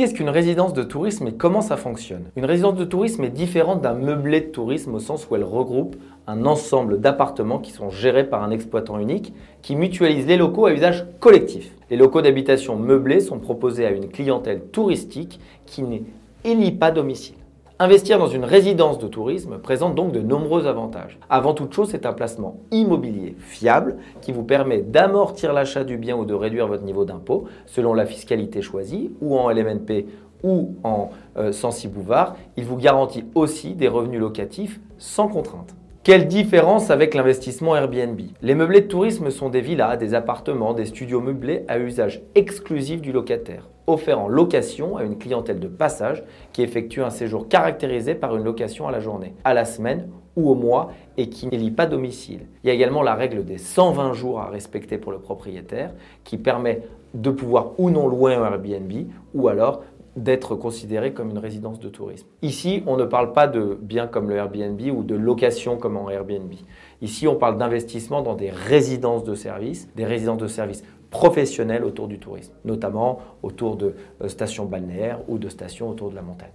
Qu'est-ce qu'une résidence de tourisme et comment ça fonctionne? Une résidence de tourisme est différente d'un meublé de tourisme au sens où elle regroupe un ensemble d'appartements qui sont gérés par un exploitant unique qui mutualise les locaux à usage collectif. Les locaux d'habitation meublés sont proposés à une clientèle touristique qui n'est pas domicile. Investir dans une résidence de tourisme présente donc de nombreux avantages. Avant toute chose, c'est un placement immobilier fiable qui vous permet d'amortir l'achat du bien ou de réduire votre niveau d'impôt selon la fiscalité choisie ou en LMNP ou en euh, Bouvard. Il vous garantit aussi des revenus locatifs sans contrainte. Quelle différence avec l'investissement Airbnb? Les meublés de tourisme sont des villas, des appartements, des studios meublés à usage exclusif du locataire offert en location à une clientèle de passage qui effectue un séjour caractérisé par une location à la journée, à la semaine ou au mois et qui n'élit pas domicile. Il y a également la règle des 120 jours à respecter pour le propriétaire qui permet de pouvoir ou non louer un Airbnb ou alors d'être considéré comme une résidence de tourisme. Ici, on ne parle pas de biens comme le Airbnb ou de location comme en Airbnb. Ici, on parle d'investissement dans des résidences de services, des résidences de services professionnels autour du tourisme, notamment autour de euh, stations balnéaires ou de stations autour de la montagne.